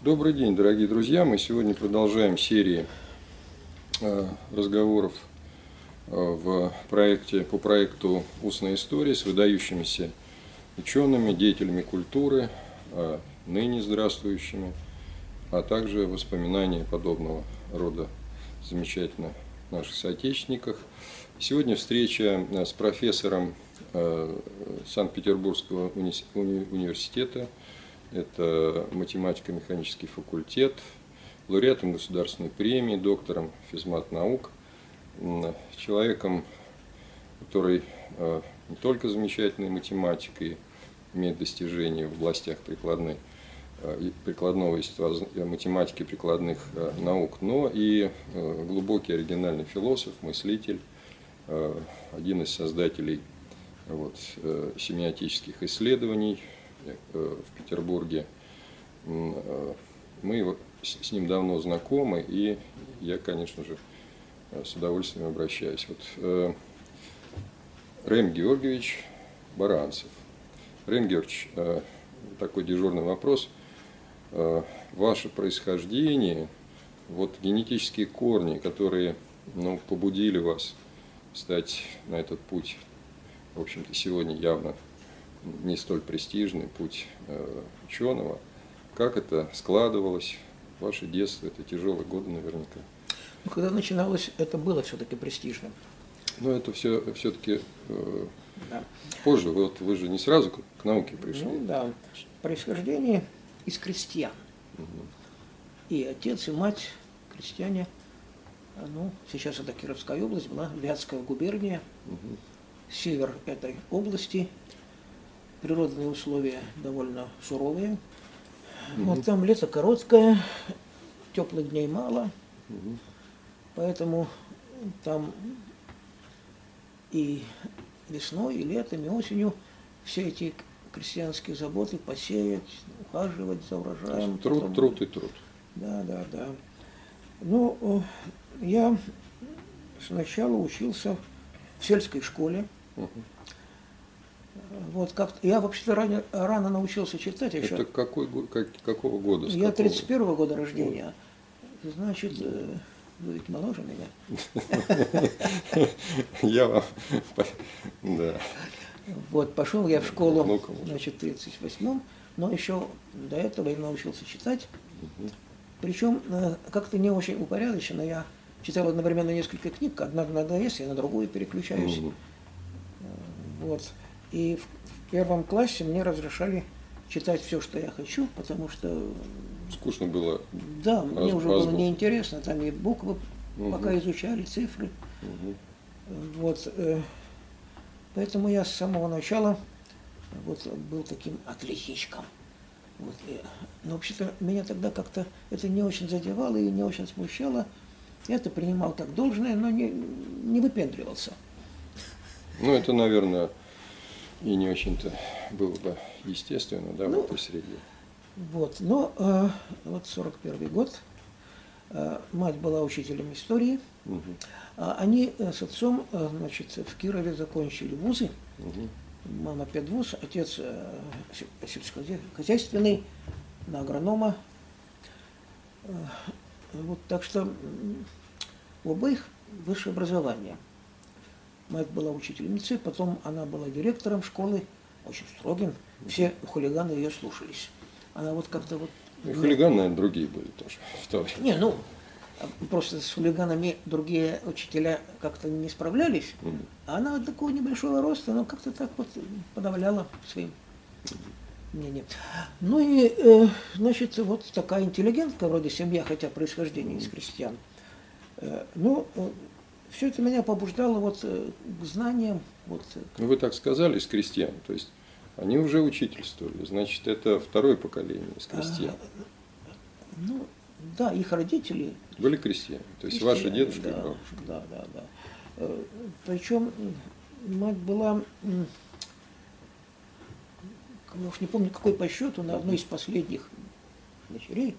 Добрый день, дорогие друзья. Мы сегодня продолжаем серии э, разговоров э, в проекте, по проекту «Устная история» с выдающимися учеными, деятелями культуры, э, ныне здравствующими, а также воспоминания подобного рода замечательно наших соотечественниках. Сегодня встреча с профессором Санкт-Петербургского университета это математико-механический факультет, лауреатом государственной премии, доктором физмат наук, человеком, который э, не только замечательной математикой, имеет достижения в областях прикладной, э, прикладного э, математики прикладных наук, но и глубокий оригинальный философ, мыслитель, один из создателей вот, семиотических исследований, в Петербурге. Э, мы с ним давно знакомы, и я, конечно же, э, с удовольствием обращаюсь. Вот Рэм Георгиевич Баранцев. Рэм Георгиевич, такой дежурный вопрос. Ваше происхождение, вот генетические корни, которые ну, побудили вас стать на этот путь, в общем-то, сегодня явно не столь престижный путь э, ученого. Как это складывалось? Ваше детство, это тяжелые годы наверняка. Ну, когда начиналось, это было все-таки престижным. Но это все все-таки э, да. позже. Вот, вы же не сразу к, к науке пришли. Ну да, происхождение из крестьян. Угу. И отец, и мать крестьяне. Ну, сейчас это Кировская область была, Вятская губерния, угу. север этой области – природные условия довольно суровые. Угу. Вот там лето короткое, теплых дней мало, угу. поэтому там и весной, и летом, и осенью все эти крестьянские заботы посеять, ухаживать за урожаем. Труд, потом... труд и труд. Да, да, да. Ну, я сначала учился в сельской школе. Угу. Вот как я вообще-то рано, рано научился читать еще. Это какой, как, какого года? Я 31-го года рождения. Вот. Значит, э, вы ведь моложе меня. Я вам, да. Вот, пошел я в школу, значит, в 38-м, но еще до этого я научился читать. Причем э, как-то не очень упорядоченно. Я читал одновременно несколько книг, одна надоест, я на другую переключаюсь. Вот. И в первом классе мне разрешали читать все, что я хочу, потому что... Скучно было. Да, раз, мне уже было неинтересно, там и буквы угу. пока изучали, цифры. Угу. Вот. Э, поэтому я с самого начала вот, был таким отличничком. Вот. Но вообще-то меня тогда как-то это не очень задевало и не очень смущало. Я это принимал как должное, но не, не выпендривался. Ну, это, наверное, и не очень-то было бы естественно, да, ну, в этой среде. Вот, но э, вот 41 год, э, мать была учителем истории, угу. а они э, с отцом, э, значит, в Кирове закончили вузы, угу. мама педвуз, отец э, сельскохозяйственный, на агронома. Э, вот, так что у обоих высшее образование – Мать была учительницей, потом она была директором школы, очень строгим. Все хулиганы ее слушались. Она вот как-то вот... И хулиганы, наверное, другие были тоже в то время. Не, ну, просто с хулиганами другие учителя как-то не справлялись, mm а она такого небольшого роста, но как-то так вот подавляла своим мнением. Ну и, э, значит, вот такая интеллигентка, вроде семья, хотя происхождение из крестьян. Э, ну, все это меня побуждало вот э, к знаниям. Вот. Э, ну, вы так сказали, из крестьян, то есть они уже учительствовали, значит, это второе поколение из крестьян. А, ну, да, их родители. Были крестьяне, то есть ваши дедушки да, и бабушки. Да, да, да. Э, Причем мать была, я уж не помню, какой по счету, на одной из последних дочерей.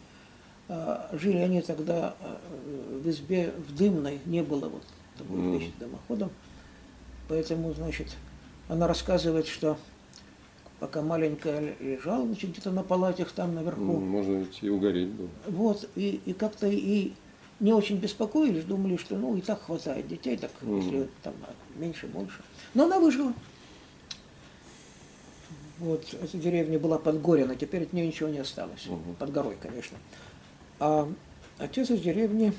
А, жили они тогда в избе в Дымной, не было вот это будет вещь дымоходом. Поэтому, значит, она рассказывает, что пока маленькая лежала, значит, где-то на палатях там наверху. Можно ведь и угореть было. Вот, и, и как-то и не очень беспокоились, думали, что ну и так хватает детей, так Мгм. если там меньше, больше. Но она выжила. Вот, эта деревня была под Горено, теперь от нее ничего не осталось. Мгм. Под горой, конечно. А отец из деревни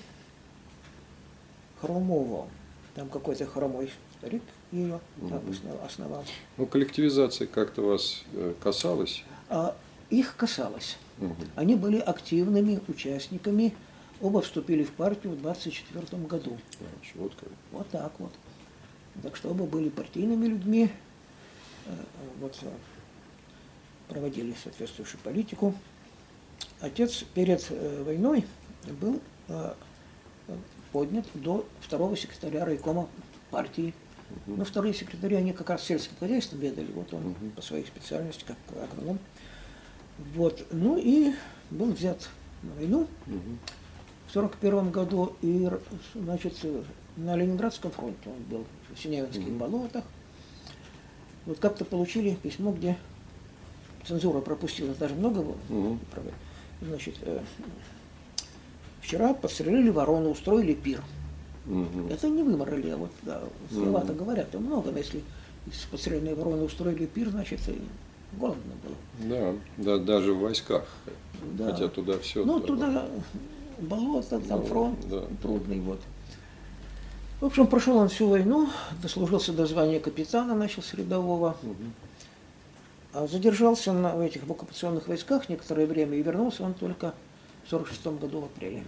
Хромово. Там какой-то хромой старик ее там основ- основал. Ну, коллективизация как-то вас э, касалась? А их касалось. Мгм. Они были активными участниками. Оба вступили в партию в 24 году. Значит, вот как. Вот так вот. Так что оба были партийными людьми, э, вот, э, проводили соответствующую политику. Отец перед войной был поднят до второго секретаря райкома партии. Но вторые секретари, они как раз сельским хозяйством ведали, вот он Мгм. по своей специальности, как агроном. Вот, ну и был взят на войну Мгм. в сорок первом году и, значит, на Ленинградском фронте он был, в Синявинских Мгм. болотах. Вот как-то получили письмо, где цензура пропустила, даже много было. Правда. Значит, э, вчера подстрелили ворону, устроили пир. Мгм. Это не выморали, а вот да, слова-то Мгм. говорят о многом. Если из подстреленной вороны устроили пир, значит, и голодно было. Да, да, даже в войсках. Да. Хотя туда все. Ну, туда болото, там Ну, фронт да. трудный, вот. В общем, прошел он всю войну, дослужился до звания капитана, начал с рядового, а задержался на, в этих оккупационных войсках некоторое время и вернулся он только в 46 году в апреле.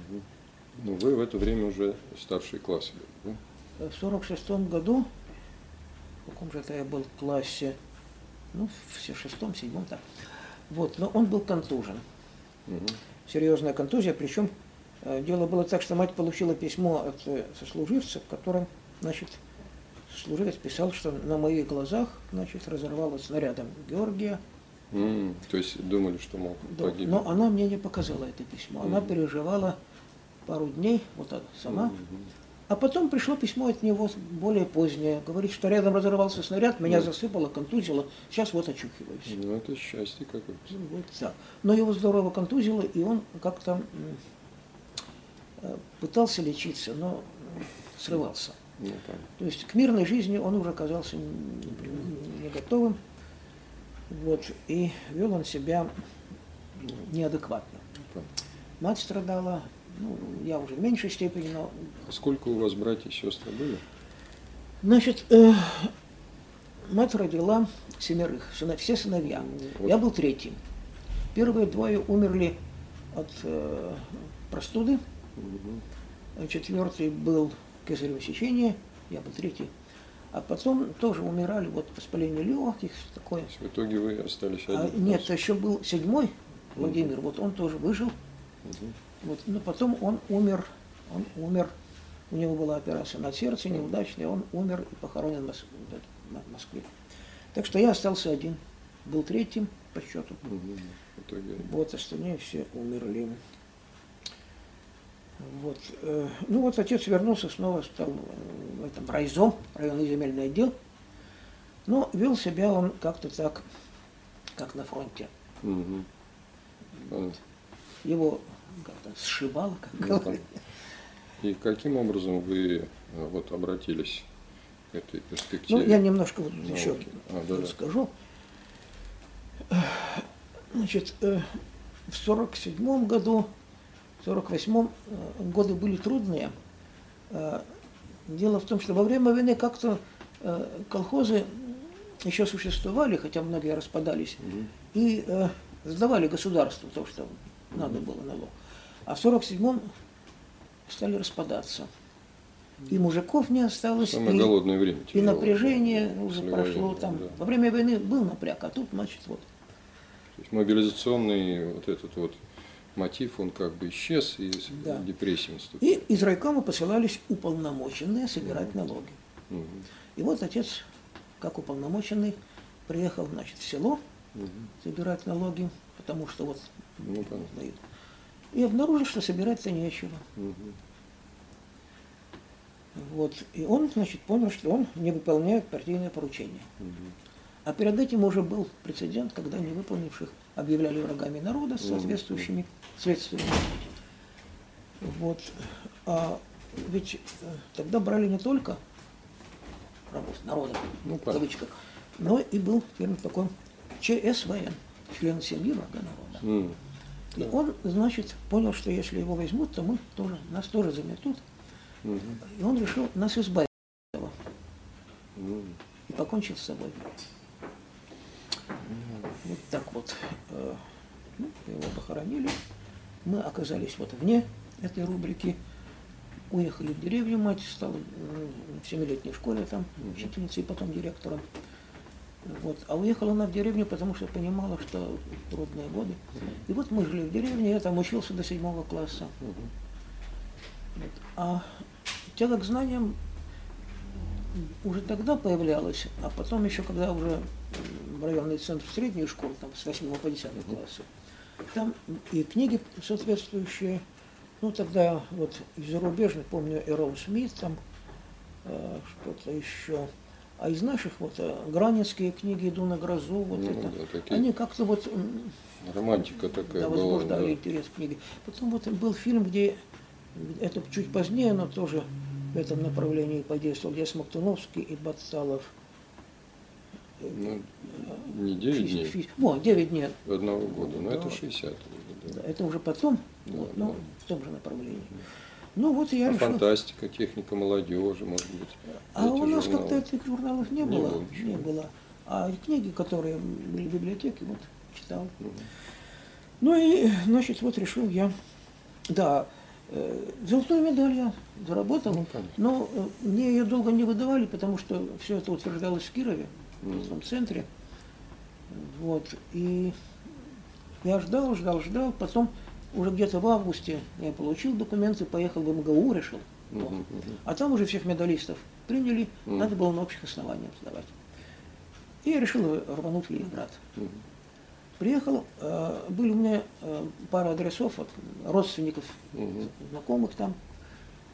Ну, вы в это время уже старший класс были, да? В 46 году, в каком же это я был классе, ну, в шестом, седьмом, так. Вот, но он был контужен. Мгм. серьезная контузия, причем э, дело было так, что мать получила письмо от э, сослуживца, в котором, значит, сослуживец писал, что на моих глазах, значит, разорвалась снарядом Георгия, М, То есть думали, что мог Да, погибнуть. но она мне не показала это письмо, она Мгм. переживала пару дней, вот так, сама, Мгм. а потом пришло письмо от него более позднее, говорит, что рядом разорвался снаряд, меня Ну. засыпало, контузило, сейчас вот очухиваюсь. Ну, это счастье какое-то. Ну, Вот так. Но его здорово контузило, и он как-то э, пытался лечиться, но срывался. Ну, там. То есть к мирной жизни он уже оказался не готовым. Вот, и вел он себя неадекватно. Мать страдала, ну, я уже в меньшей степени, но... А Сколько у вас братьев и сестры были? Значит, э, мать родила семерых, сына- все сыновья. Вот. Я был третьим. Первые двое умерли от э, простуды, а четвертый был кесарево сечение, я был третий. А потом тоже умирали, вот воспаление легких, такое. То есть в итоге вы остались А, один. нет, еще был седьмой, Владимир, вот он тоже выжил. Мгм. Вот, но потом он умер, он умер, у него была операция на сердце неудачная, он умер и похоронен в Мос- в Москве. Так что я остался один, был третьим по счету. Итоге Вот остальные все умерли. Вот. э, Ну вот отец вернулся снова, стал в этом райзом, районный земельный отдел. Но вел себя он как-то так, как на фронте. Понятно. Его как-то сшибало, как Ну, говорят. И каким образом вы э, вот обратились к этой перспективе? Ну, я немножко вот Ну, еще а, да-да. расскажу. Значит, э, в сорок седьмом году, в сорок восьмом э, годы были трудные. Э, Дело в том, что во время войны как-то э, колхозы еще существовали, хотя многие распадались, Мгм. и э, сдавали государству то, что надо было налог. А в сорок седьмом стали распадаться. И мужиков не осталось, Самое и- голодное время. и напряжение да, уже прошло там. да. Во время войны был напряг, а тут, значит, вот. То есть мобилизационный вот этот вот мотив, он как бы исчез, и Да. депрессия И наступила. из райкома посылались уполномоченные собирать налоги. Мгм. И вот отец, как уполномоченный, приехал, значит, в село Мгм. собирать налоги, потому что вот Ну, понятно. дают. И обнаружил, что собирать-то нечего. Мгм. Вот. И он, значит, понял, что он не выполняет партийное поручение. Мгм. А перед этим уже был прецедент, когда невыполнивших объявляли врагами народа с соответствующими следствиями. Вот. А ведь э, тогда брали не только рабов, народа, ну, в кавычках, но и был термин такой ЧСВН, член семьи врага народа. Mm. И он, значит, понял, что если его возьмут, то мы тоже, нас тоже заметут. Mm-hmm. И он решил нас избавить от этого. Mm. И покончить с собой. Mm. Вот так вот. Э, ну, его похоронили. Мы оказались вот вне этой рубрики. Уехали в деревню, мать стала в семилетней школе там учительницей, потом директором. Вот. А уехала она в деревню, потому что понимала, что трудные годы. И вот мы жили в деревне, я там учился до седьмого класса. Вот. А тяга к знаниям уже тогда появлялась, а потом еще, когда уже районный центр средней школы, там с 8 по 10 класса, там и книги соответствующие, ну тогда вот из зарубежных, помню, Эрол Смит, там э, что-то еще, а из наших вот э, гранецкие книги «Иду на грозу», вот ну, это, да, такие... они как-то вот... Романтика такая да, возбуждали была, да. интерес к книге. Потом вот был фильм, где, это чуть позднее, но тоже в этом направлении подействовал, где Смоктуновский и Батсалов. Ну, не 9 физ, дней. Физ, о, 9 дней. Одного года, но да. это 60 годы. Да. Это уже потом, да, вот, да. но в том же направлении. Ну вот я а решил... фантастика, техника молодежи, может быть. А у нас как-то этих журналов не, не было. было не было. А книги, которые были в библиотеке, вот читал. Угу. Ну и, значит, вот решил я, да, э, золотую медаль я заработал, ну, но э, мне ее долго не выдавали, потому что все это утверждалось в Кирове, угу. В центре. Вот, и я ждал, ждал, ждал, потом уже где-то в августе я получил документы, поехал в МГУ, решил. Uh-huh. А там уже всех медалистов приняли, uh-huh. надо было на общих основаниях сдавать. И я решил рвануть в Ленинград. Uh-huh. Приехал, э, были у меня э, пара адресов от родственников, знакомых там.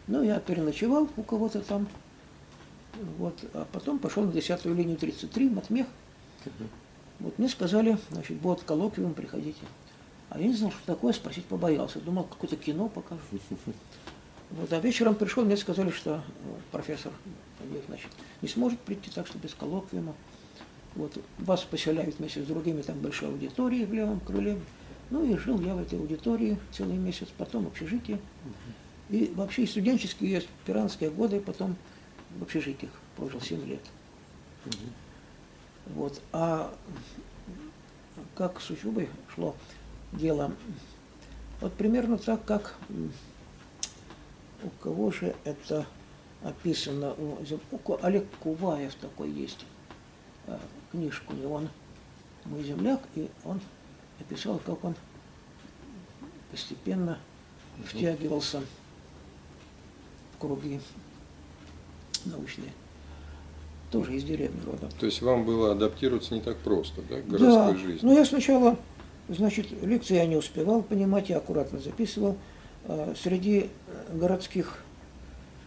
Ну, я переночевал у кого-то там. Вот, а потом пошел на 10-ю линию 33, Матмех. Вот мне сказали, значит, будет коллоквиум, приходите. А я не знал, что такое, спросить побоялся. Думал, какое-то кино покажу. Вот, а вечером пришел, мне сказали, что э, профессор значит, не сможет прийти, так что без коллоквиума. Вот, вас поселяют вместе с другими, там большая аудитория в левом крыле. Ну и жил я в этой аудитории целый месяц, потом в общежитии. И вообще и студенческие, и аспирантские годы, потом в общежитиях прожил 7 лет. Вот. А как с учебой шло, дело. Вот примерно так, как у кого же это описано, у Олег Куваев такой есть, э, книжку, и он мой земляк, и он описал, как он постепенно втягивался в круги научные. Тоже из деревни родом. То есть вам было адаптироваться не так просто, да, к городской да. жизни? Ну, я сначала Значит, лекции я не успевал понимать, я аккуратно записывал. А, среди городских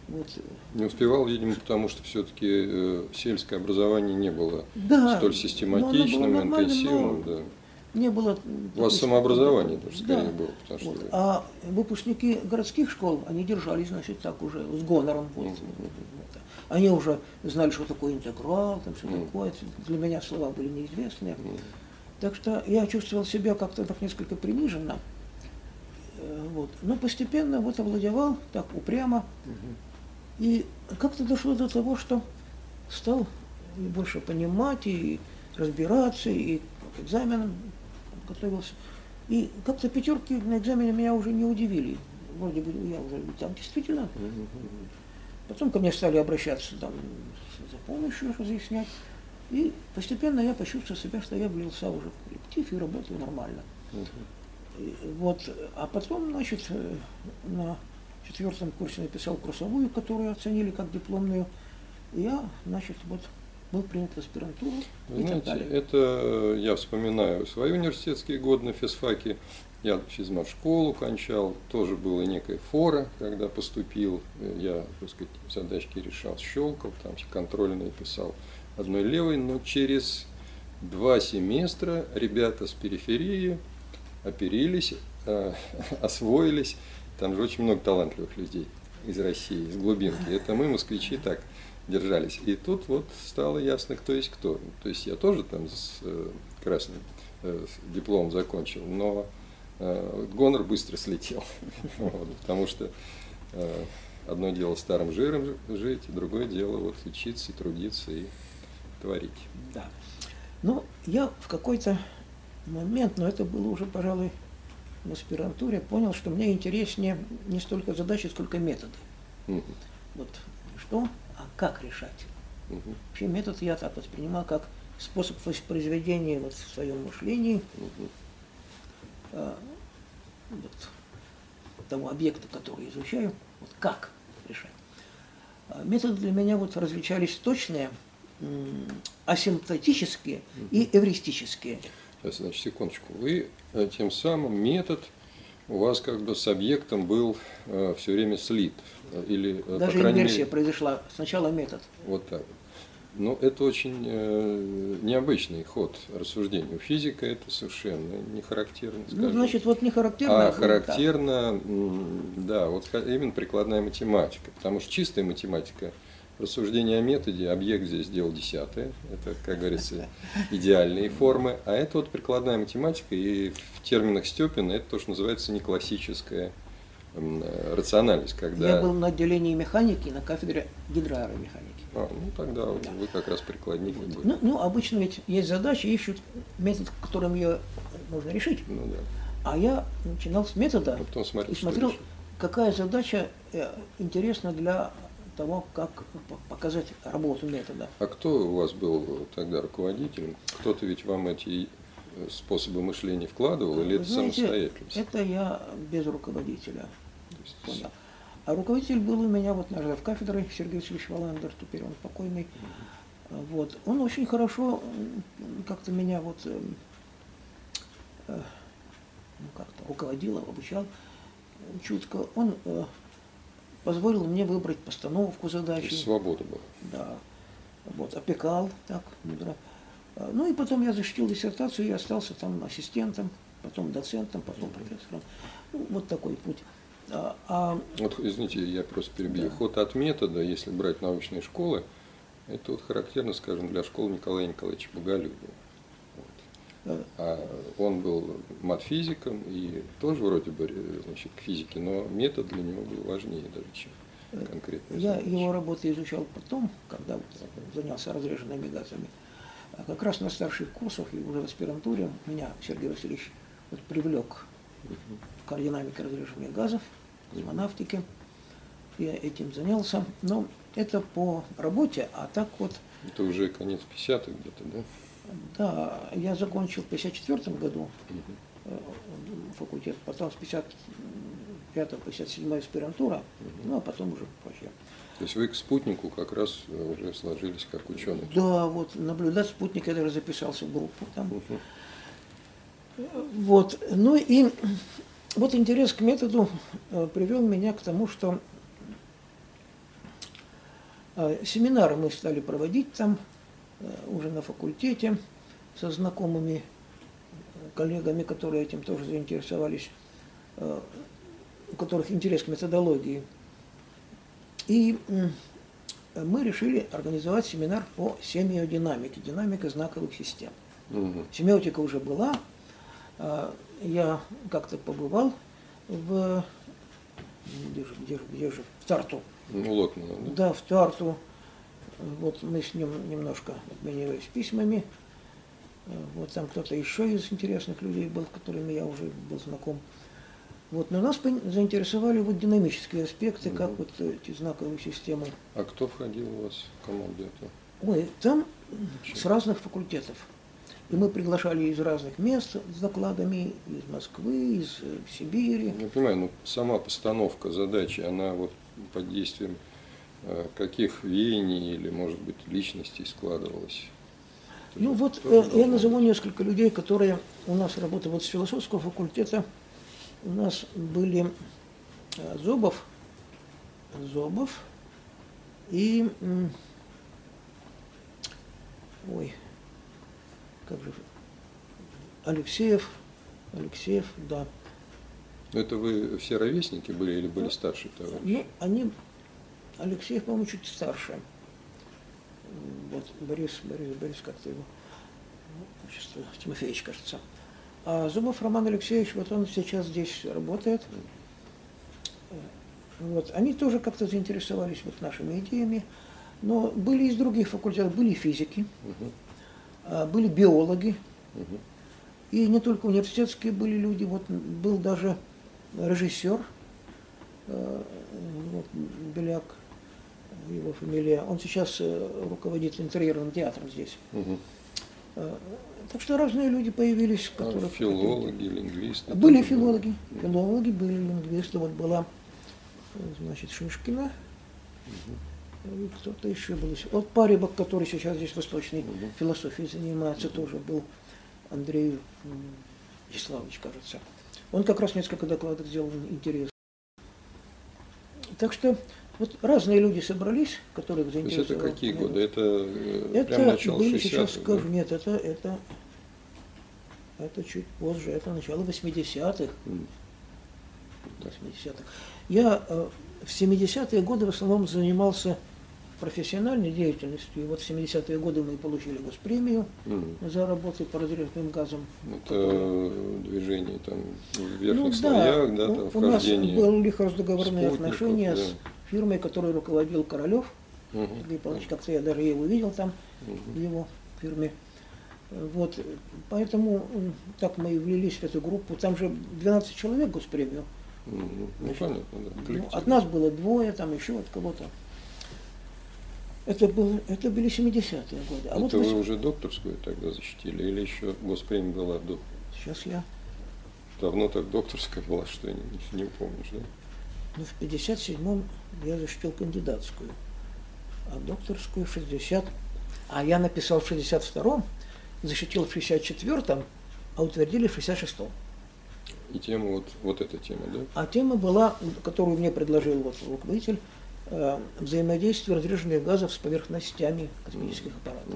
вот. Не успевал, видимо, потому что все-таки э, сельское образование не было да, столь систематичным, было интенсивным. Да. Не было. У вас самообразование даже скорее да. было. Потому что... вот. А выпускники городских школ, они держались, значит, так уже с гонором. Вот. Mm-hmm. Они уже знали, что такое интеграл, там все mm-hmm. такое. Для меня слова были неизвестные. Mm-hmm. Так что я чувствовал себя как-то так несколько приниженно. Э, вот. Но постепенно вот овладевал так упрямо. И как-то дошло до того, что стал больше понимать и разбираться, и к экзаменам готовился. И как-то пятерки на экзамене меня уже не удивили. Вроде бы я уже там действительно. Потом ко мне стали обращаться там, за помощью разъяснять. И постепенно я почувствовал себя, что я влился уже в коллектив и работаю нормально. Вот, а потом, значит, на четвертом курсе написал курсовую, которую оценили как дипломную. Я, значит, вот был принят в аспирантуру Вы и знаете, так далее. Это я вспоминаю свои университетские годы на физфаке. Я физмат-школу кончал, тоже было некая фора, когда поступил. Я, так сказать, задачки решал, щелкал, там контрольные писал одной левой, но через два семестра ребята с периферии оперились, э, освоились. Там же очень много талантливых людей из России, из глубинки. Это мы, москвичи, так держались. И тут вот стало ясно, кто есть кто. То есть я тоже там с э, красным э, дипломом закончил, но э, гонор быстро слетел. потому что одно дело старым жиром жить, другое дело вот учиться, трудиться и творить. Да. Ну, я в какой-то момент, но это было уже, пожалуй, в аспирантуре, понял, что мне интереснее не столько задачи, сколько методы. Вот что, а как решать? Мгм. Вообще метод я так воспринимал как способ воспроизведения вот в своем мышлении Мгм. а, вот, того объекта, который изучаю, вот как решать. А Методы для меня вот различались точные, асимптотические и эвристические. Сейчас, значит, секундочку. Вы э, тем самым метод у вас как бы с объектом был все время слит. Э, Или, э, Даже по инверсия мере, произошла. Сначала метод. вот так. Но это очень э, необычный ход рассуждения. У физика это совершенно не характерно. Ну, значит, вот не характерно. А так. характерно, да, вот именно прикладная математика. Потому что чистая математика, рассуждение о методе, объект здесь сделал десятое. Это, как говорится, идеальные формы. А это вот прикладная математика, и в терминах Степина это то, что называется неклассическая рациональность. Когда... Я был на отделении механики на кафедре гидроаэромеханики. А, ну тогда вот вы как раз прикладник были. Ну, ну, обычно ведь есть задача, ищут метод, которым ее нужно решить. Ну да. А я начинал с метода А потом смотрел, и смотрел, какая задача э, интересна для того, как показать работу метода. А кто у вас был тогда руководителем? Кто-то ведь вам эти э, способы мышления вкладывал, или Вы это знаете, самостоятельность? Это я без руководителя есть понял. А руководитель был у меня вот наш в кафедры Сергей Васильевич Валандер, теперь он покойный. Вот. Он очень хорошо как-то меня вот э, э, ну, как-то руководил, обучал э, чутко. Он э, позволил мне выбрать постановку задачи. есть свобода была. Да. Вот, опекал так мудро. А, Ну и потом я защитил диссертацию и остался там ассистентом, потом доцентом, потом профессором. Ну, вот такой путь. А, а Вот, извините, я просто перебью. Да. Ход от метода, если брать научные школы, это вот характерно, скажем, для школы Николая Николаевича Боголюбова. Э, А он был матфизиком и тоже вроде бы э, значит, к физике, но метод для него был важнее даже, чем конкретно. я его работы изучал потом, когда вот занялся разреженными газами. А как раз на старших курсах и уже в аспирантуре меня Сергей Васильевич вот привлек к динамике разреженных газов, космонавтике. Я этим занялся. Но это по работе, а так вот Это уже конец 50-х где-то, да? Да, я закончил в 54 году э, факультет, потом с 55-57 аспирантура, ну а потом уже вообще. То есть вы к спутнику как раз э, уже сложились как ученый. Да, вот наблюдать спутник, я даже записался в группу там. Вот, ну и вот интерес к методу привел меня к тому, что семинары мы стали проводить там уже на факультете со знакомыми э, коллегами, которые этим тоже заинтересовались, э, у которых интерес к методологии. И мы решили организовать семинар по семиодинамике, динамика знаковых систем. Мгм. Семиотика уже была. Я как-то побывал в где же, где же, где же, в Тарту. Ну, Лотмана, да? Да, в Тарту. Вот мы с ним немножко обменивались письмами. Э, Вот там кто-то еще из интересных людей был, с которыми я уже был знаком. Вот, но нас заинтересовали вот динамические аспекты, как Мгм. вот эти знаковые системы. А кто входил у вас в команду эту? Ой, там с разных факультетов. И мы приглашали из разных мест с докладами, из Москвы, из э, Сибири. Я понимаю, но сама постановка задачи, она вот под действием э, каких веяний или, может быть, личностей складывалась? Это Ну вот э, я назову несколько людей, которые у нас работают вот с философского факультета. У нас были э, Зобов, Зобов и ой, как же, Алексеев, Алексеев, да. Это вы все ровесники были или были старше товарищи? Ну, они, Алексеев, по-моему, чуть старше. Вот, Борис, Борис, Борис, как-то его, отчество, Тимофеевич, кажется. А Зубов Роман Алексеевич, вот он сейчас здесь работает. Вот. Они тоже как-то заинтересовались вот нашими идеями, но были из других факультетов, были физики, Мгм. были биологи, Мгм. и не только университетские были люди, вот был даже режиссер, вот, Беляк, его фамилия, он сейчас э, руководит интерьерным театром здесь. Э, Так что разные люди появились, А которые... филологи, лингвисты. Были филологи, Мгм. филологи были, лингвисты. Вот была, э, значит, Шишкина, и кто-то еще был. Вот Парибок, который сейчас здесь восточной Мгм. философией занимается, тоже был Андрей Вячеславович, кажется. Он как раз несколько докладов сделал интересных. Так что вот разные люди собрались, которых То есть это какие годы? Это, э, Это прям начало были, 60-х, сейчас скажу, нет, это, это, это чуть позже, это начало 80-х. М. 80-х. Я э, в 70-е годы в основном занимался профессиональной деятельностью. И вот в 70-е годы мы получили госпремию Мгм. за работы по разрядным газам. Это движение там в верхних Ну слоях, да, у- там у нас были спутников, отношения с да. фирмой, которой руководил Королев. Мгм. Сергей Павлович, как-то я даже его видел там, Мгм. в его фирме. Вот, поэтому так мы и влились в эту группу. Там же 12 человек госпремию. Ну, Значит, понятно, да. Ну, от нас было двое, там еще от кого-то. Это, был, это были 70-е годы. А вот Это вы восемь- уже докторскую тогда защитили или еще госпремия была до? сейчас я, Давно так докторская была, что я не, не помнишь, да? ну, в 57-м я защитил кандидатскую, а докторскую в 60 А я написал в 62-м, защитил в 64-м, а утвердили в 66-м. И тема вот, вот эта тема, да? А тема была, которую мне предложил вот руководитель, взаимодействие разреженных газов с поверхностями космических аппаратов.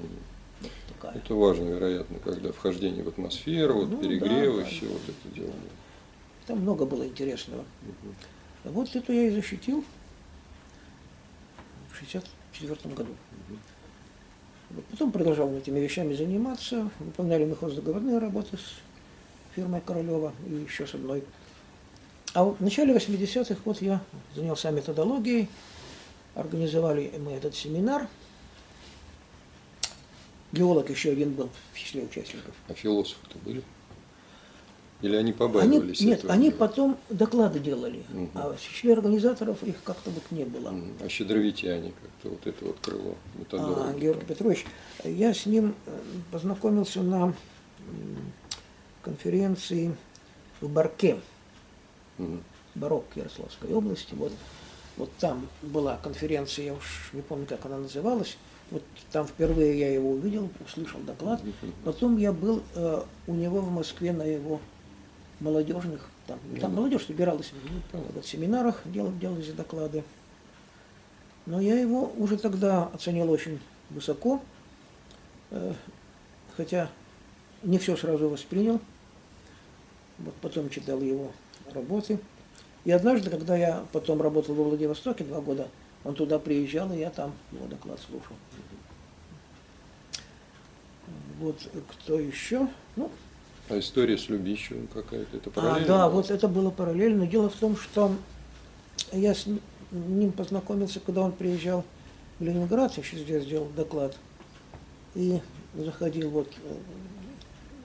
Вот такая. Это важно, вероятно, когда вхождение в атмосферу, вот Ну, перегревы, да, да. все вот это дело. Там много было интересного. А Вот это я и защитил в 64 году. Вот Потом продолжал этими вещами заниматься. Выполняли мы хоздоговорные работы с фирмой Королева и еще с одной. А вот в начале 80-х вот я занялся методологией. Организовали мы этот семинар. Геолог еще один был в числе участников. А философы-то были? Или они Они, побаивались нет, этого они потом доклады делали, Мгм. а в числе организаторов их как-то вот не было. А щедровитяне как-то, вот это вот крыло А, методологии. Георгий Петрович, я с ним э, познакомился на конференции в Барке, Мгм. Барок Ярославской области. Вот, вот там была конференция, я уж не помню, как она называлась. Вот там впервые я его увидел, услышал доклад. Потом я был э, у него в Москве на его молодежных, там, там Ну, молодежь собиралась Ну, вот, в семинарах, дел, делались доклады. Но я его уже тогда оценил очень высоко, э, хотя не все сразу воспринял. Вот потом читал его работы. И однажды, когда я потом работал во Владивостоке два года, он туда приезжал, и я там его доклад слушал. Вот э, кто еще? Ну, А история с Любищевым какая-то, это а, параллельно? да, было? вот это было параллельно. Дело в том, что я с ним- ним познакомился, когда он приезжал в Ленинград, я еще здесь сделал доклад, и заходил вот э,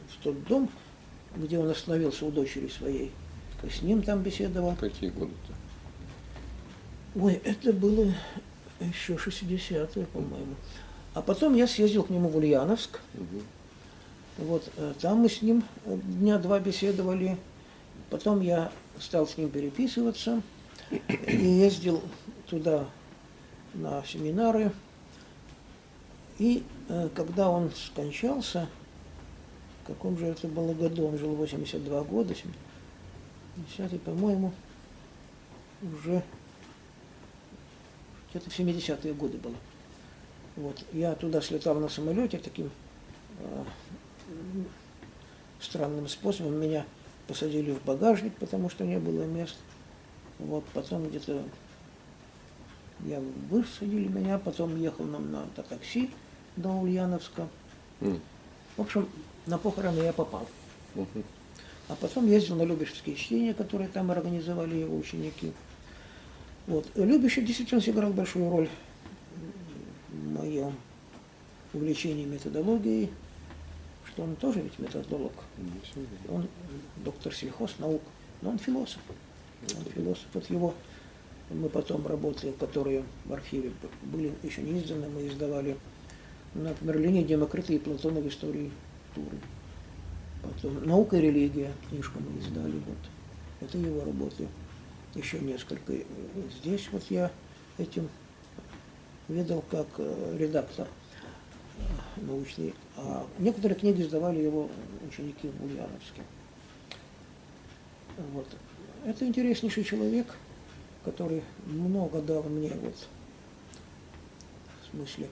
в тот дом, где он остановился у дочери своей. С ним там беседовал. Какие годы-то? Ой, это было еще 60-е, по-моему. А потом я съездил к нему в Ульяновск. Мгм. Вот, э, там мы с ним э, дня два беседовали. Потом я стал с ним переписываться и ездил туда на семинары. И э, когда он скончался, в каком же это было году, он жил 82 года, 70 по-моему, уже где-то в 70-е годы было. Вот. Я туда слетал на самолете таким э, странным способом меня посадили в багажник, потому что не было мест. Вот потом где-то я высадили меня, потом ехал нам на, на такси до Ульяновска. М. В общем, на похороны я попал. Мгм. А потом ездил на Любешевские чтения, которые там организовали его ученики. Вот. Любящий действительно сыграл большую роль в моем увлечении методологией, что он тоже ведь методолог. Он доктор сельхознаук, но он философ. Он философ. Вот его мы потом работы, которые в архиве были еще не изданы, мы издавали, например, Леонид Демокрита и Платона в истории Туры. Потом «Наука и религия» книжку мы издали, вот. Это его работы. Еще несколько. Здесь вот я этим видел как э, редактор э, научный. А некоторые книги издавали его ученики в Ульяновске. Вот. Это интереснейший человек, который много дал мне вот в смысле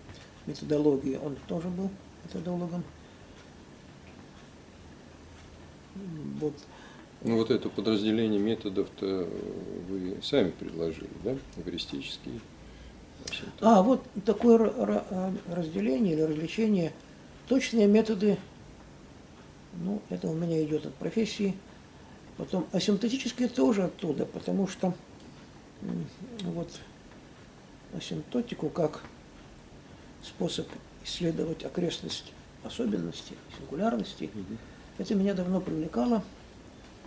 методологии. Он тоже был методологом. Вот. Ну вот это подразделение методов-то вы сами предложили, да? Эвристические. А, вот такое ра- ра- разделение или развлечение. Точные методы, ну, это у меня идет от профессии. Потом асимптотические тоже оттуда, потому что вот асимптотику как способ исследовать окрестность особенностей, сингулярностей, Мгм. Это меня давно привлекало,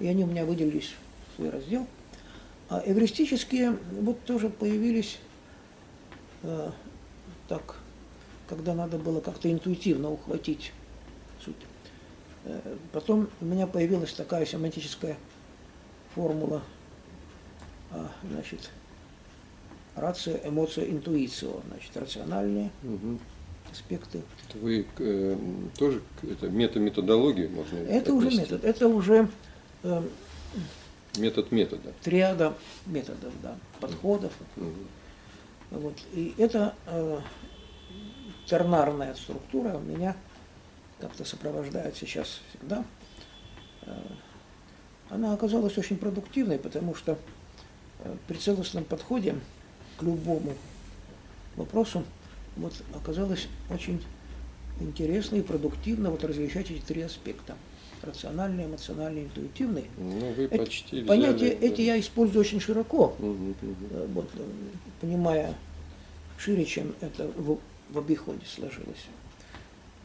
и они у меня выделились в свой раздел. А эвристические вот тоже появились э, так, когда надо было как-то интуитивно ухватить суть. Э, потом у меня появилась такая семантическая формула, а, значит, рация, эмоция, интуицио, значит, рациональные Мгм. Аспекты. Вы э, тоже это метаметодологию можно Это уже отнести? метод, это уже э, Метод метода. триада методов, да, подходов. Мгм. Вот. И эта э, тернарная структура у меня как-то сопровождает сейчас всегда. Э, она оказалась очень продуктивной, потому что э, при целостном подходе к любому вопросу вот, оказалось очень интересно и продуктивно вот различать эти три аспекта. Рациональный, эмоциональный, интуитивный. Ну, вы Эти почти Понятия взяли, эти да. я использую очень широко. Э, вот, э, понимая шире, чем это в, в обиходе сложилось.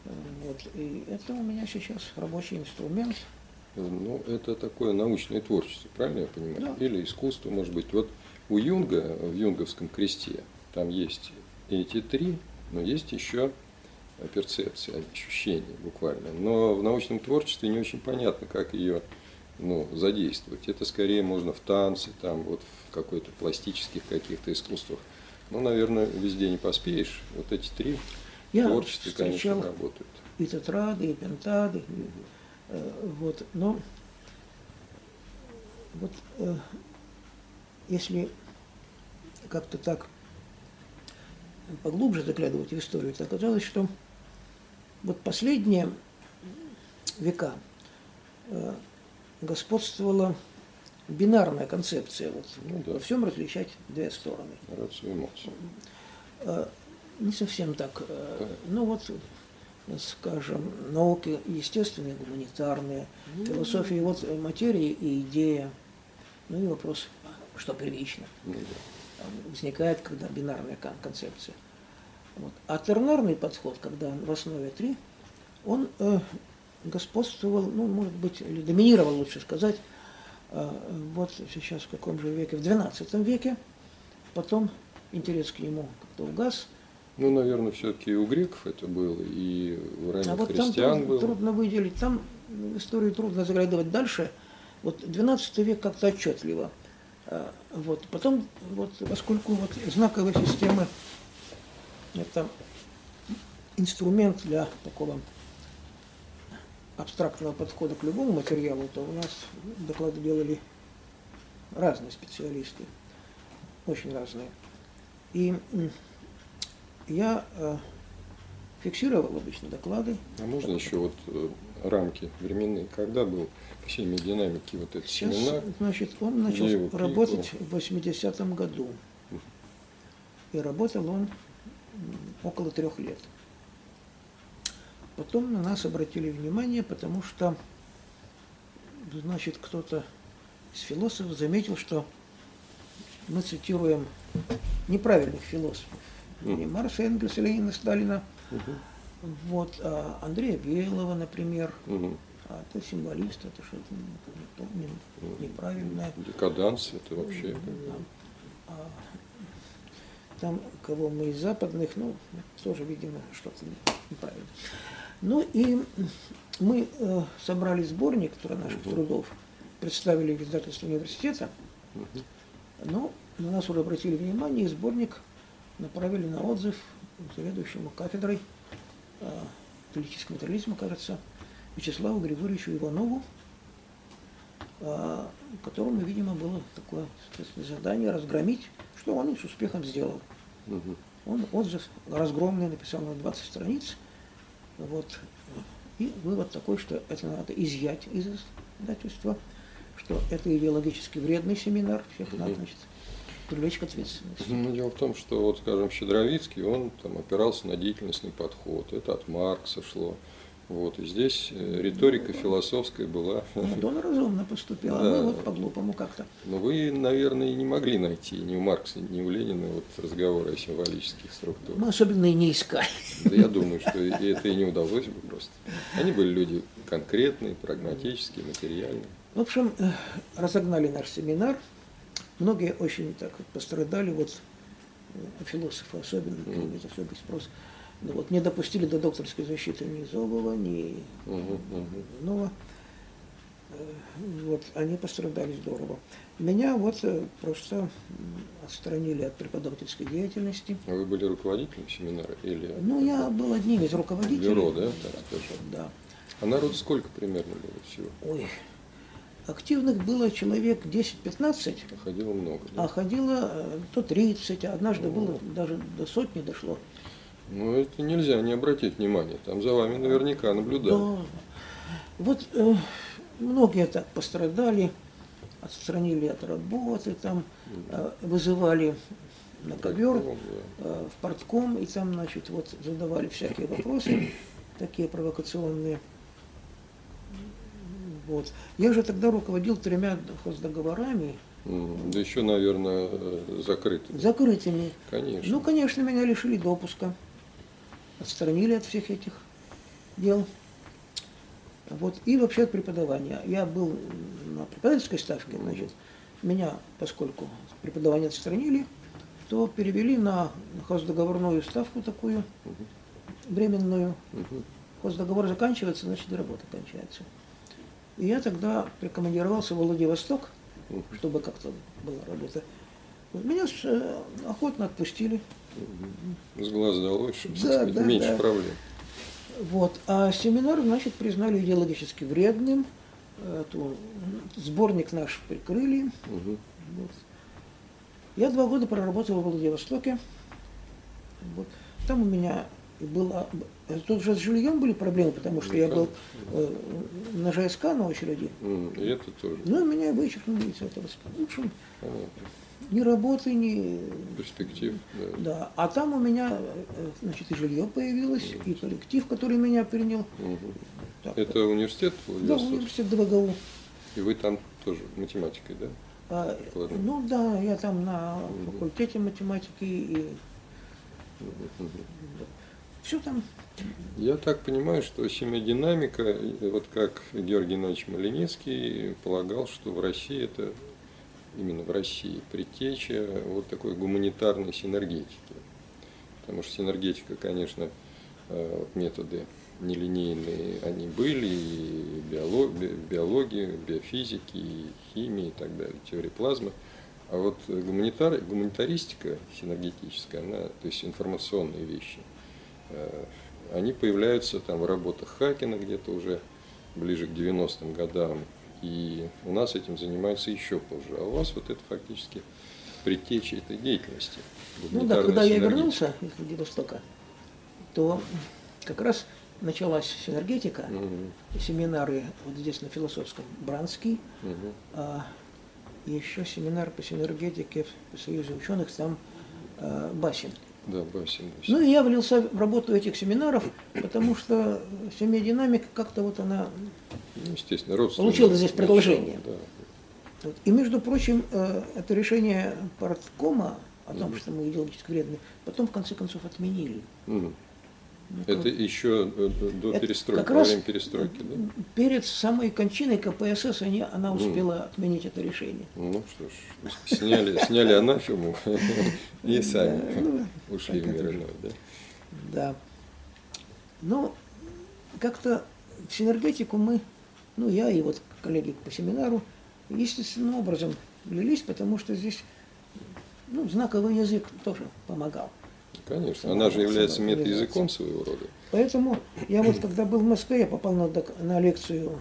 Э, Вот, и это у меня сейчас рабочий инструмент. Ну, это такое научное творчество, правильно я понимаю? Да. Или искусство, может быть. Вот у Юнга, в юнговском кресте, там есть эти три, но есть еще перцепция, ощущение буквально. Но в научном творчестве не очень понятно, как ее ну, задействовать. Это скорее можно в танце, там, вот в какой-то пластических каких-то искусствах. Ну, наверное, везде не поспеешь. Вот эти три Я творчества, конечно, работают. и тетрады, и пентады. и, э, вот, но вот э, если как-то так поглубже заглядывать в историю, то оказалось, что вот последние века э, господствовала бинарная концепция, вот, Ну да. во всем различать две стороны. Рацию эмоцию. Э, Не совсем так. Э, Ну вот, скажем, науки естественные, гуманитарные, философия вот материи и идея. Ну и вопрос, что первично, Ну, да. Там возникает, когда бинарная кон- концепция. Вот. А тернарный подход, когда в основе три, он э, господствовал, ну, может быть, или доминировал, лучше сказать, э, вот сейчас в каком же веке? В XII веке. Потом интерес к нему как-то угас. Ну, наверное, все-таки у греков это было, и у ранних А вот там христиан трудно, было. трудно выделить, там историю трудно заглядывать дальше. Вот 12 век как-то отчетливо. А, Вот. Потом, вот, поскольку вот знаковые системы это инструмент для такого абстрактного подхода к любому материалу, то у нас доклады делали разные специалисты, очень разные. И я э, фиксировал обычно доклады. А можно еще вот э, рамки временные? Когда был по семидинамике вот этот Сейчас, семинар? значит, он начал работать в 80-м году. И работал он около трех лет. Потом на нас обратили внимание, потому что, значит, кто-то из философов заметил, что мы цитируем неправильных философов. Не Мгм. Марса, Энгельса, Ленина, Сталина, Мгм. вот, а Андрея Белого, например. Мгм. А это символист, это что-то не, то, не- неправильное. Декаданс это вообще. Да. А Там, кого мы из западных, ну, тоже, видимо, что-то не- неправильно. Ну и мы э, собрали сборник наших Мгм. трудов, представили в издательство университета, Мгм. но на нас уже обратили внимание, и сборник направили на отзыв заведующему кафедрой э, политического материализма, кажется, Вячеславу Григорьевичу Иванову, э, которому, видимо, было такое задание разгромить, что он и с успехом сделал. Мгм. Он отзыв разгромный написал на 20 страниц. Вот. И вывод такой, что это надо изъять из издательства, что это идеологически вредный семинар, всех надо, Мгм. значит, привлечь к ответственности. Ну, дело в том, что, вот, скажем, Щедровицкий, он там опирался на деятельностный подход. Это от Маркса шло. Вот, и здесь э, риторика философская была. Он разумно поступил, а Да. мы вот по-глупому как-то. Но вы, наверное, не могли найти ни у Маркса, ни у Ленина вот разговоры о символических структурах. Мы особенно и не искали. Да я думаю, что это и не удалось бы просто. Они были люди конкретные, прагматические, материальные. В общем, э, разогнали наш семинар. Многие очень так вот пострадали, вот э, философы особенно, mm. особый спрос. Ну, вот, не допустили до докторской защиты ни Зобова, ни. Иванова. Э, Вот, они пострадали здорово. Меня вот э, просто отстранили от преподавательской деятельности. А вы были руководителем семинара или Ну, я был одним из руководителей. бюро, да, так скажем? Да. А народ сколько примерно было всего? Ой, активных было человек 10-15, Ходило много. Да? а ходило э, то 30, а однажды было даже до сотни дошло. Ну, это нельзя не обратить внимания. Там за вами наверняка наблюдают. Да. Вот э, многие так пострадали, отстранили от работы, там э, вызывали на ковер э, в портком, и там, значит, вот задавали всякие вопросы, такие провокационные. Вот. Я же тогда руководил тремя хоздоговорами. Да еще, наверное, закрытыми. закрытыми. Конечно. Ну, конечно, меня лишили допуска, отстранили от всех этих дел. Вот, и вообще от преподавания. Я был на преподавательской ставке, значит, меня, поскольку преподавание отстранили, то перевели на хоздоговорную ставку такую, временную. Хоздоговор заканчивается, значит, и работа кончается. И я тогда прикомандировался в Владивосток, чтобы как-то была работа. Меня э, охотно отпустили. С глаз долой, чтобы Да, сказать, да, меньше да. проблем. Вот. А семинар, значит, признали идеологически вредным. Эту, сборник наш прикрыли. Мгм. Вот. Я два года проработал в Владивостоке. Вот. Там у меня было... Тут же с жильем были проблемы, потому что Ну, я был э, на ЖСК на очереди. И это тоже. Ну, меня вычеркнули из этого. В общем, Понятно. Ни работы, ни... Перспектив. Да. Да. А там у меня, э, значит, и жилье появилось, и коллектив, который меня принял. Так, Это университет Да, университет ДВГУ. И вы там тоже математикой, да? А, ну да, я там на факультете математики и все там. Я так понимаю, что семидинамика, вот как Георгий Геннадьевич Малиницкий полагал, что в России это именно в России предтеча вот такой гуманитарной синергетики. Потому что синергетика, конечно, э, методы нелинейные, они были и биолог, би- биологии, биофизики, и химии и так далее, теория плазмы. А вот гуманитар, гуманитаристика синергетическая, она, то есть информационные вещи, э, они появляются там в работах Хакина где-то уже ближе к 90-м годам. И у нас этим занимаются еще позже. А у вас вот это фактически предтеча этой деятельности. Ну да, когда я вернулся из Владивостока, то как раз началась синергетика, Мгм. семинары вот здесь на философском Бранский, Мгм. а еще семинар по синергетике в Союзе ученых там а, Басин. Да, Басин. Басин. Ну и я влился в работу этих семинаров, потому что семидинамика как-то вот она... Ну, естественно. Получилось здесь продолжение. Да. вот. И между прочим, э, это решение парткома о том, Мгм. что мы идеологически вредны, потом в конце концов отменили. Мгм. Это еще э, до Это перестройки, как во раз перестройки, да? Перед самой кончиной КПСС они, она успела отменить это решение. Ну что ж, сняли, сняли анафему и сами ну, ушли в мир иной, да? Да. Ну, как-то в синергетику мы, ну, я и вот коллеги по семинару, естественным образом влились, потому что здесь, ну, знаковый язык тоже помогал. Конечно, она же является метаязыком своего рода. Поэтому я вот, когда был в Москве, я попал на, на лекцию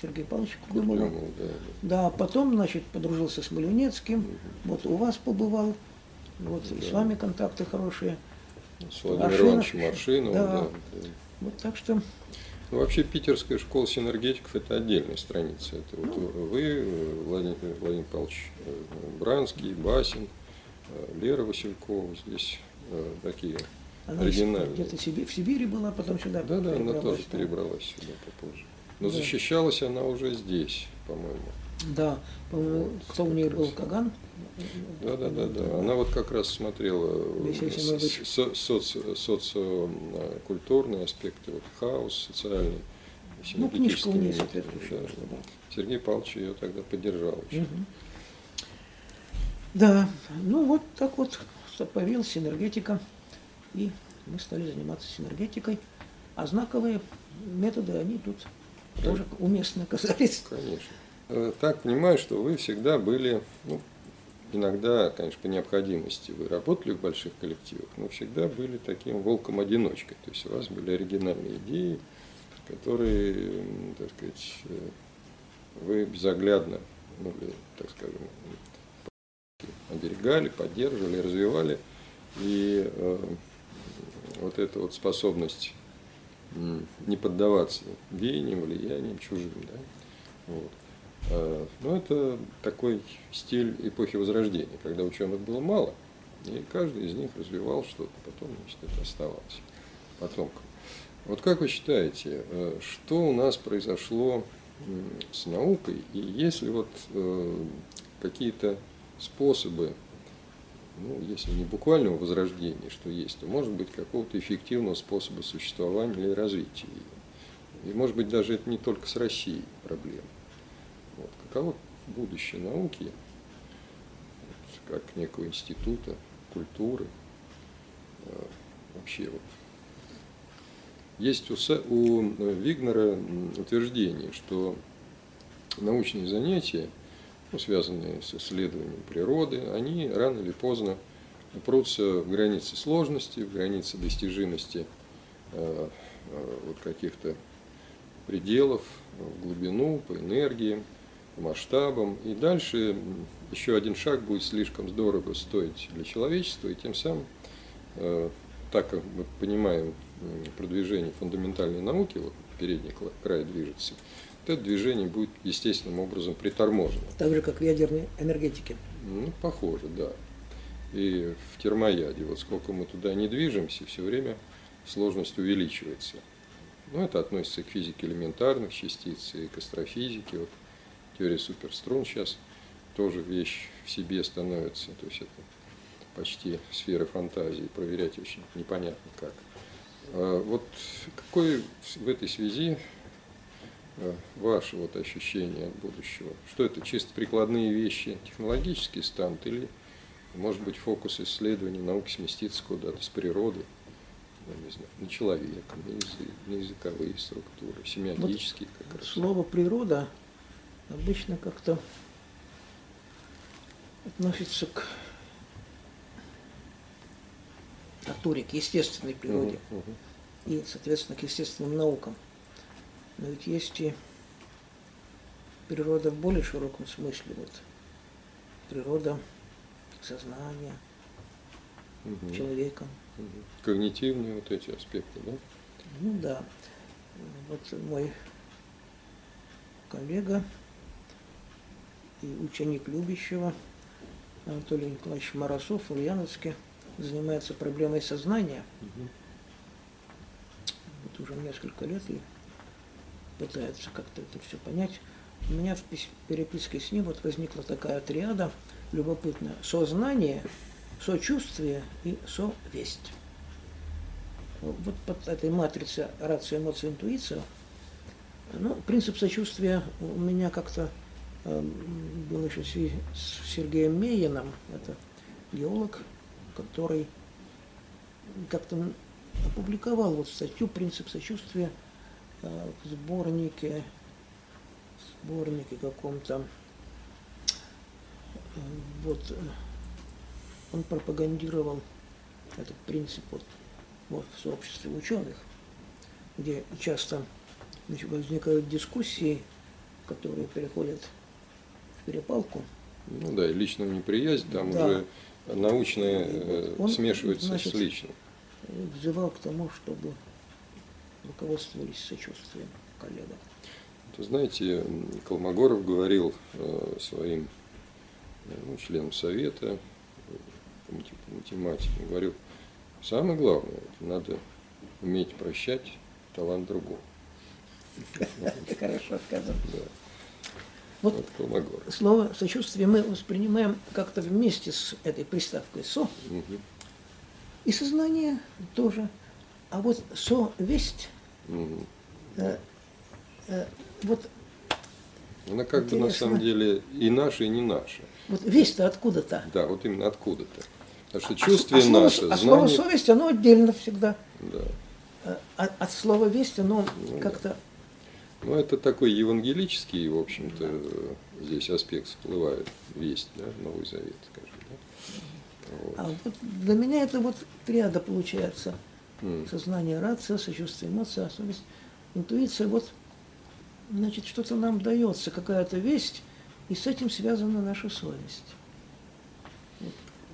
Сергея Павловича Кудымова. Думал, да, Да, потом, значит, подружился с Малюнецким, вот у вас побывал, вот и с Да. вами контакты хорошие. да. С Владимиром. Ивановичем Маршиновым, Да. да. да. Вот так что, Ну, вообще питерская школа синергетиков – это отдельная страница. Это вот Ну. вы, э, Владимир, Владимир Павлович э, Бранский, Басин, э, Лера Василькова здесь э, такие она оригинальные. где-то в Сибири была, потом сюда Да, да, она тоже да. перебралась сюда попозже. Но Да. защищалась она уже здесь, по-моему. Да, по-моему, Вот, кто у нее как был, раз. Каган? Да, да, да, да. Она вот как раз смотрела э, со- соци- социокультурные аспекты, вот хаос социальный, Ну, книжка у нее соответствующая. да. да. Сергей Павлович ее тогда поддержал очень. Мгм. Да, ну вот так вот появилась синергетика, и мы стали заниматься синергетикой, а знаковые методы, они тут тоже уместно оказались. Конечно. Э, Так понимаю, что вы всегда были, ну, иногда, конечно, по необходимости вы работали в больших коллективах, но всегда были таким волком-одиночкой. То есть у вас были оригинальные идеи, которые, так сказать, э, вы безоглядно, ну, так скажем, оберегали, поддерживали, развивали. И э, вот эта вот способность не поддаваться веяниям, влияниям чужим. Да? Вот. А, Ну, это такой стиль эпохи Возрождения, когда ученых было мало, и каждый из них развивал что-то, потом значит, это оставалось потомкам. Вот как вы считаете, э, что у нас произошло с наукой, и есть ли вот э, какие-то способы, ну, если не буквального возрождения, что есть, то может быть какого-то эффективного способа существования или развития ее. И может быть даже это не только с Россией проблема. Вот. Каково будущее науки, вот, как некого института, культуры, э, вообще вот. Есть у, у Вигнера утверждение, что научные занятия, ну, связанные с исследованием природы, они рано или поздно упрутся в границы сложности, в границы достижимости э, э, вот каких-то пределов, в глубину, по энергии, масштабам. И дальше еще один шаг будет слишком здорово стоить для человечества, и тем самым, э, так как мы понимаем продвижение фундаментальной науки, вот передний край движется, это движение будет естественным образом приторможено. Так же, как в ядерной энергетике. Ну, похоже, да. И в термояде, вот сколько мы туда не движемся, все время сложность увеличивается. Ну, это относится и к физике элементарных частиц, и к астрофизике. Вот теория суперструн сейчас тоже вещь в себе становится. То есть это почти сфера фантазии, проверять очень непонятно как. А Вот какое в этой связи ваше вот ощущение от будущего? Что это, чисто прикладные вещи, технологические станут или, может быть, фокус исследований науки сместится куда-то с природы, я не знаю, на человека, на, язык, на языковые структуры, семиотические как раз. Слово природа обычно как-то относится к натуре, к естественной природе Мгм, мгм. и, соответственно, к естественным наукам. Но ведь есть и природа в более широком смысле. Вот. Природа сознания Мгм. человека. Когнитивные вот эти аспекты, да? Ну да. Вот мой коллега и ученик Любящего Анатолий Николаевич Моросов в Ульяновске занимается проблемой сознания. Вот уже несколько лет и пытается как-то это все понять. У меня в переписке с ним вот возникла такая триада любопытная. Сознание, сочувствие и совесть. Вот под этой матрицей рация, эмоция, интуиция, ну, принцип сочувствия у меня как-то э, был еще с Сергеем Мейином, это геолог, который как-то опубликовал вот статью «Принцип сочувствия» в сборнике, в сборнике каком-то. Э, вот он пропагандировал этот принцип вот, вот в сообществе ученых, где часто значит, возникают дискуссии, которые переходят в перепалку. Ну да, и личную неприязнь там да. уже научное э, Он, смешивается значит, с личным. Взывал к тому, чтобы руководствовались сочувствием коллегам. Вы знаете, Колмогоров говорил э, своим ну, членам совета по математике, говорил, самое главное, надо уметь прощать талант другого. Это хорошо сказано. Вот слово сочувствие мы воспринимаем как-то вместе с этой приставкой со. И сознание тоже. А вот совесть, э, э, вот она как бы на самом деле и наша, и не наша. Вот весть-то откуда-то. Да, вот именно откуда-то. Потому что чувствие а, а слово, наше, а слово совесть, оно отдельно всегда. Да. Э, от, от слова весть оно ну, как-то да. Ну, это такой евангелический, в общем-то, здесь аспект всплывает, весть, да, Новый Завет, скажем. Да? Вот. А вот для меня это вот триада получается. Mm. Сознание, рация, сочувствие, эмоция, совесть, интуиция. Вот, значит, что-то нам дается, какая-то весть, и с этим связана наша совесть.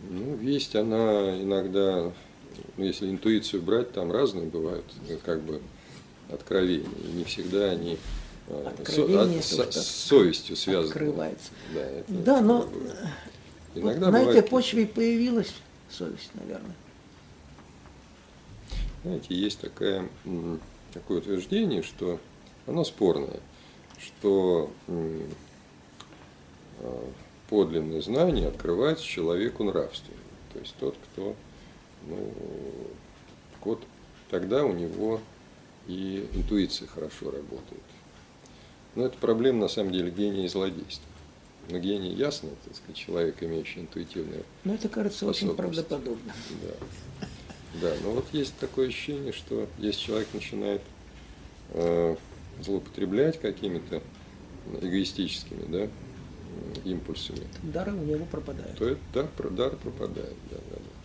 Ну, весть, она иногда, ну, если интуицию брать, там разные бывают, как бы откровения. И не всегда они Откровение, со, а, с, с совестью связаны. Открывается. Да, это, да но Иногда вот на этой почве появилась совесть, наверное. Знаете, есть такая, такое утверждение, что оно спорное, что а, подлинное знание открывается человеку нравственным. То есть тот, кто, ну, вот тогда у него и интуиция хорошо работает. Но это проблема на самом деле гения и злодейства. Но гений ясно, так сказать, человек, имеющий интуитивную Но это кажется очень правдоподобно. Да. Да, но вот есть такое ощущение, что если человек начинает э, злоупотреблять какими-то эгоистическими да, импульсами, дары у него пропадают. То это дар, дар пропадает. Да, да, да.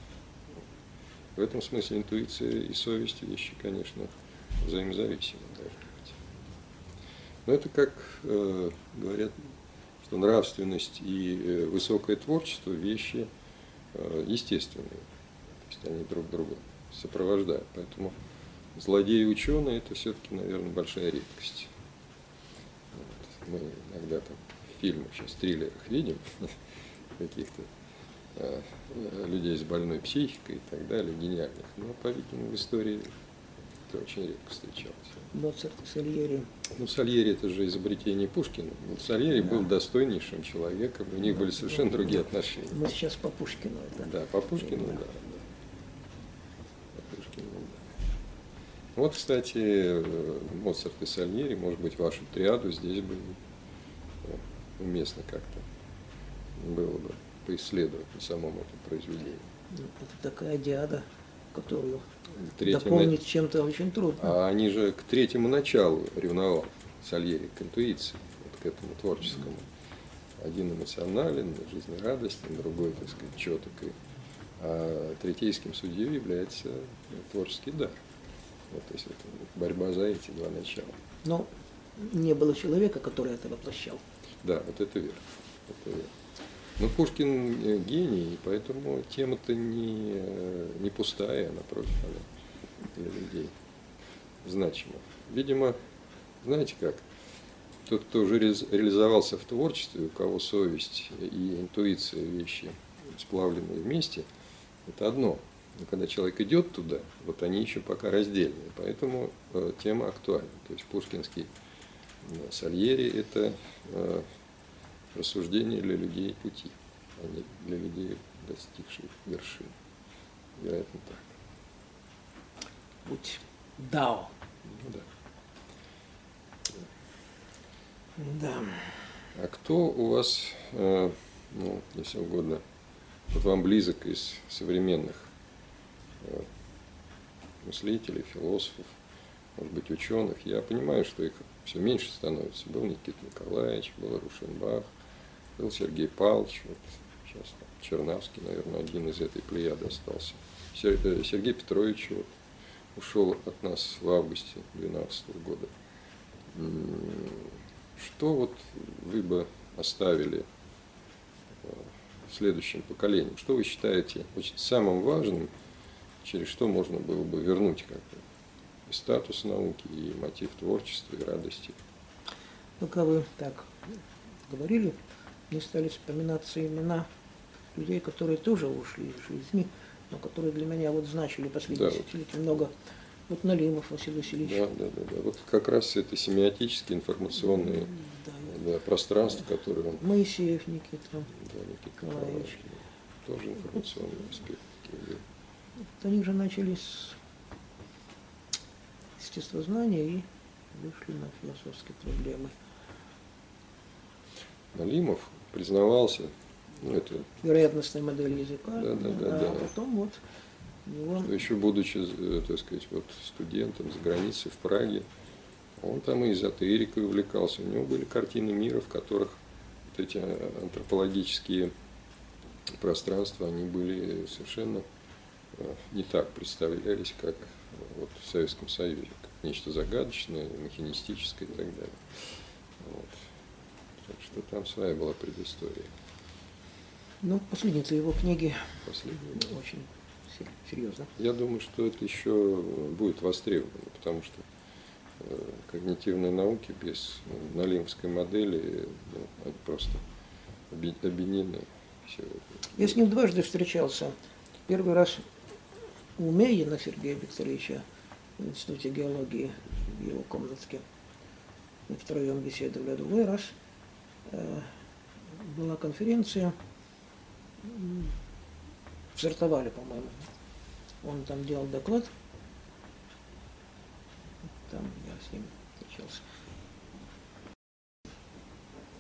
В этом смысле интуиция и совесть вещи, конечно, взаимозависимы должны быть. Но это как э, говорят, что нравственность и э, высокое творчество вещи э, естественные. Есть они друг друга сопровождают. Поэтому злодеи и ученые это все-таки, наверное, большая редкость. Вот. Мы иногда там в фильмах, сейчас триллерах видим каких-то э, людей с больной психикой и так далее, гениальных. Но, по-видимому, в истории это очень редко встречалось. Моцарт и Сальери. Ну, Сальери это же изобретение Пушкина. Сальери да. был достойнейшим человеком, у них да, были совершенно да, другие отношения. Мы сейчас по Пушкину это. Да, по Пушкину, да. да, да. По Пушкину, да. Вот, кстати, Моцарт и Сальери, может быть, вашу триаду здесь бы уместно как-то было бы поисследовать на самом этом произведении. Ну, это такая диада, которую третьему... дополнить чем-то очень трудно. А они же к третьему началу ревновал Сальери, к интуиции, вот к этому творческому. Один эмоционален, жизнерадостен, другой, так сказать, четок. И, а третейским судьей является творческий дар. Вот, то есть это борьба за эти два начала. Но не было человека, который это воплощал. Да, вот это верно. Это верно. Ну, Пушкин э, гений, поэтому тема-то не, э, не пустая, напротив, она для людей значимо? Видимо, знаете как, тот, кто уже реализовался в творчестве, у кого совесть и интуиция вещи сплавленные вместе, это одно. Но когда человек идет туда, вот они еще пока раздельные. Поэтому э, тема актуальна. То есть пушкинский э, Сальери – это э, рассуждение для людей пути, а не для людей, достигших вершин. Вероятно, так. Путь Дао. Ну, да. Да. А кто у вас, э, ну, если угодно, вот вам близок из современных мыслителей, философов, может быть, ученых? Я понимаю, что их все меньше становится. Был Никита Николаевич, был Рушенбах, был Сергей Павлович, вот сейчас Чернавский, наверное, один из этой плеяды остался. Э, Сергей Петрович вот, ушел от нас в августе 2012 года. Что вот вы бы оставили э, следующим поколениям? Что вы считаете самым важным, через что можно было бы вернуть как бы и статус науки, и мотив творчества, и радости? Пока вы так говорили, мне стали вспоминаться имена людей, которые тоже ушли из жизни, но которые для меня вот значили последние да, десятилетия много. Вот Налимов Василий Васильевич. Да, да, да, да. Вот как раз это семиотические информационные да, да, пространства, да. которые он... Моисеев Никита. Да, Никита Николаевич. Тоже информационный аспект. Они же начали с естествознания и вышли на философские проблемы. Налимов признавался, ну, это... Вероятностная модель языка. Да, да, да. А да. потом вот него... Еще будучи, э, так сказать, вот студентом за границей в Праге, он там и эзотерикой увлекался. У него были картины мира, в которых вот эти антропологические пространства, они были совершенно не так представлялись, как вот в Советском Союзе, как нечто загадочное, механистическое и так далее. Вот. Так что там своя была предыстория. Ну, последняя его книги Последняя. очень серьезно. Я думаю, что это еще будет востребовано, потому что э, когнитивные науки без ну, налимовской модели ну, просто объединены сегодня. Я с ним дважды встречался. Первый раз у Мейина Сергея Викторовича в Институте геологии в его комнатке. Мы втроем беседовали. А другой раз э, была конференция Сортовали, по-моему. Он там делал доклад. Там я с ним встречался.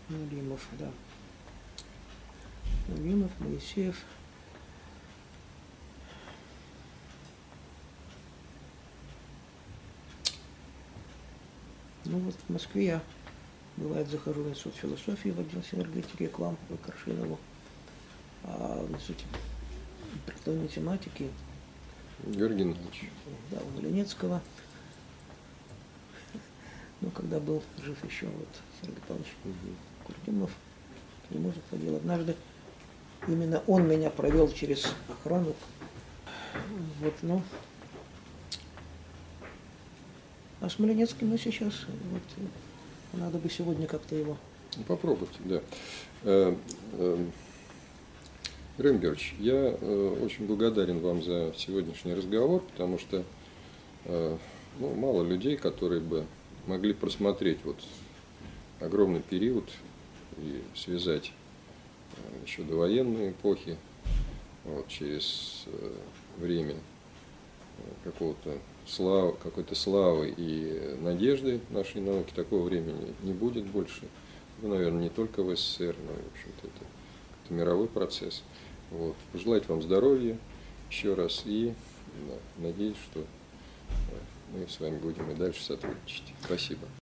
Налимов, да. Налимов, Моисеев. Ну вот в Москве я, бывает, захожу в институт философии в отдел синергетики к вам, к Коршинову. А в институте прикладной тематики. Георгий Геннадьевич. Да, у Ленецкого. Ну, когда был жив еще вот Сергей Павлович угу. Куртюмов, к нему заходил однажды. Именно он меня провел через охрану. Вот, ну. А с мы сейчас, вот, надо бы сегодня как-то его... Попробуйте, да. Э, э, Георгиевич, я э, очень благодарен вам за сегодняшний разговор, потому что э, ну, мало людей, которые бы могли просмотреть вот огромный период и связать э, еще довоенные эпохи вот, через э, время э, какого-то славы, какой-то славы и надежды нашей науки. Такого времени не будет больше. Ну, наверное, не только в СССР, но, в общем-то, это, это мировой процесс. Вот. Пожелать вам здоровья еще раз и да, надеюсь, что мы с вами будем и дальше сотрудничать. Спасибо.